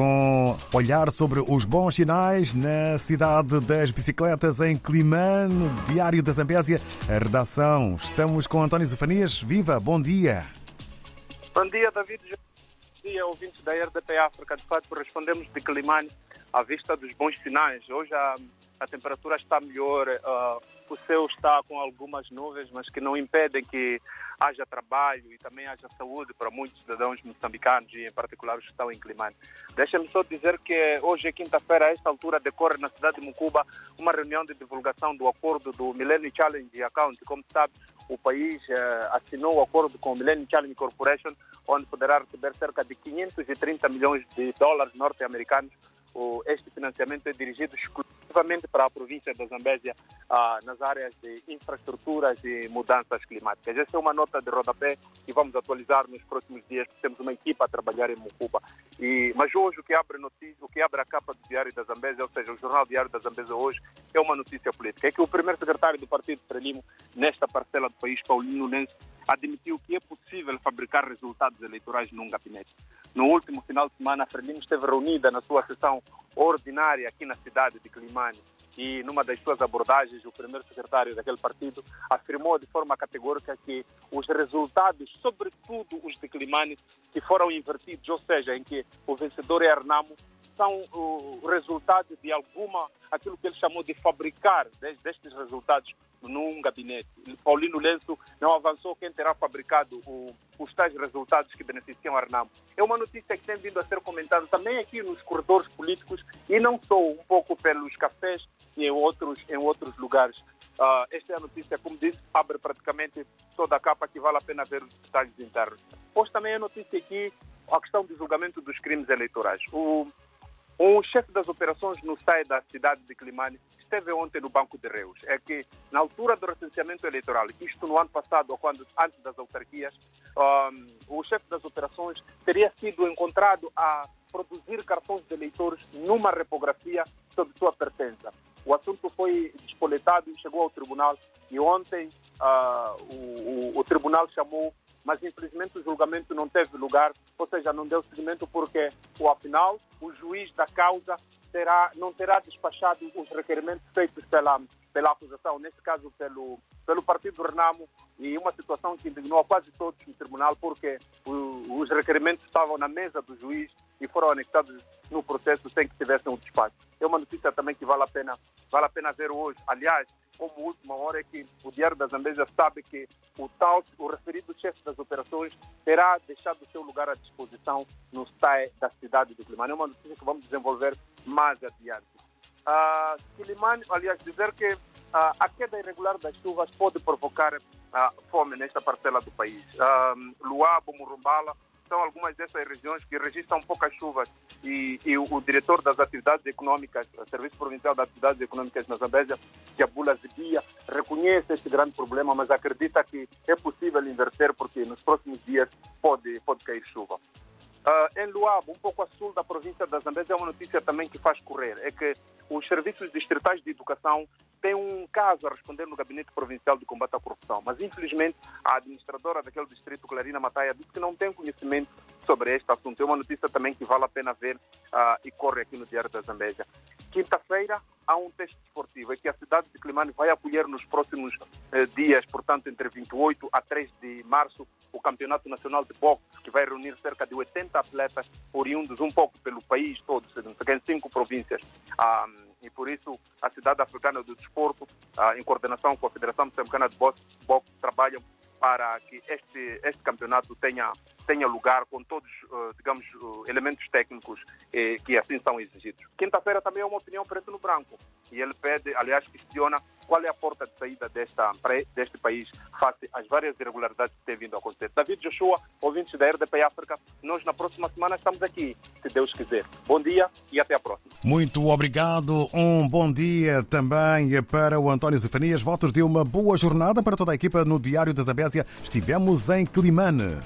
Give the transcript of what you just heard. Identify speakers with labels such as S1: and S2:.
S1: com olhar sobre os bons sinais na cidade das bicicletas em Climane, Diário da Zambésia, a redação. Estamos com António Zofanias. Viva, bom dia.
S2: Bom dia, David. Bom dia, ouvintes da RDP África. De fato, respondemos de Climane à vista dos bons sinais. Hoje a temperatura está melhor, uh, o céu está com algumas nuvens, mas que não impedem que haja trabalho e também haja saúde para muitos cidadãos moçambicanos e em particular os que estão em Climane. Deixa-me só dizer que hoje quinta-feira, a esta altura decorre na cidade de Mucuba uma reunião de divulgação do acordo do Millennium Challenge Account. Como sabe, o país eh, assinou o acordo com o Millennium Challenge Corporation, onde poderá receber cerca de 530 milhões de dólares norte-americanos este financiamento é dirigido exclusivamente para a província da Zambésia ah, nas áreas de infraestruturas e mudanças climáticas. Essa é uma nota de rodapé que vamos atualizar nos próximos dias, temos uma equipa a trabalhar em Mucuba. E, mas hoje o que abre notícia, o que abre a capa do Diário da Zambésia, ou seja, o jornal Diário da Zambésia hoje, é uma notícia política. É que o primeiro secretário do Partido Frelimo, nesta parcela do país, Paulino Nense, admitiu que é possível fabricar resultados eleitorais num gabinete. No último final de semana, a Frelimo esteve reunida na sua sessão ordinária aqui na cidade de Climane e numa das suas abordagens, o primeiro secretário daquele partido afirmou de forma categórica que os resultados, sobretudo os de Climane, que foram invertidos, ou seja, em que o vencedor é Arnamo, são o resultado de alguma, aquilo que ele chamou de fabricar destes resultados num gabinete. Paulino Lenço não avançou quem terá fabricado o, os tais resultados que beneficiam Arnamo. É uma notícia que tem vindo a ser comentada também aqui nos corredores políticos e não só, um pouco pelos cafés e em outros, em outros lugares. Uh, esta é a notícia, como disse, abre praticamente toda a capa que vale a pena ver os detalhes internos. Pois também a notícia aqui a questão do julgamento dos crimes eleitorais. O, o chefe das operações no SAI da cidade de Climane esteve ontem no Banco de Reus. É que, na altura do recenseamento eleitoral, isto no ano passado, quando, antes das autarquias, um, o chefe das operações teria sido encontrado a produzir cartões de eleitores numa repografia sob sua pertença. O assunto foi despoletado e chegou ao tribunal e ontem uh, o, o, o tribunal chamou mas infelizmente o julgamento não teve lugar, ou seja, não deu seguimento porque, afinal, o juiz da causa terá, não terá despachado os requerimentos feitos pela, pela acusação, neste caso pelo, pelo Partido Renamo, e uma situação que indignou quase todos no tribunal, porque o, os requerimentos estavam na mesa do juiz e foram anexados no processo sem que tivessem um despacho. É uma notícia também que vale a pena, vale a pena ver hoje. Aliás, como última hora é que o Diário da Zambésia sabe que o tal, o referido chefe das operações terá deixado o seu lugar à disposição no STAE da cidade de Climane. É uma notícia que vamos desenvolver mais adiante. Uh, Quilimane, aliás, dizer que uh, a queda irregular das chuvas pode provocar uh, fome nesta parcela do país. Uh, Luabo, Murumbala, são algumas dessas regiões que registram poucas chuvas e, e o, o, diretor das atividades econômicas, o Serviço Provincial das Atividades Econômicas na Zambésia, Abula Zibia, reconhece este grande problema, mas acredita que é possível inverter porque nos próximos dias pode, pode cair chuva. Uh, em Luabo, um pouco a sul da província da Zambésia, é uma notícia também que faz correr, é que os serviços distritais de educação têm um caso a responder no Gabinete Provincial de Combate à Corrupção, mas infelizmente a administradora daquele distrito, Clarina Mataia, disse que não tem conhecimento sobre este assunto. É uma notícia também que vale a pena ver uh, e corre aqui no Diário da Zambésia. Quinta-feira há um teste esportivo, é que a cidade de Climane vai acolher nos próximos uh, dias, portanto entre 28 a 3 de março, o Campeonato Nacional de Boxe, que vai reunir cerca de 80 atletas oriundos um pouco pelo país todo, em cinco províncias. Um, e por isso a cidade africana do desporto, uh, em coordenação com a Federação Moçambicana de Boxe, boxe trabalham para que este, este campeonato tenha, tenha lugar com todos, uh, digamos, uh, elementos técnicos eh, que assim são exigidos. Quinta-feira também é uma opinião preto no branco e ele pede, aliás, questiona qual é a porta de saída desta, deste país face às várias irregularidades que têm vindo a acontecer. David Joshua, ouvintes da RDP África, nós na próxima semana estamos aqui, se Deus quiser. Bom dia e até a próxima.
S1: Muito obrigado. Um bom dia também para o António Zefanias. Votos de uma boa jornada para toda a equipa no Diário da Zabésia. Estivemos em Climane.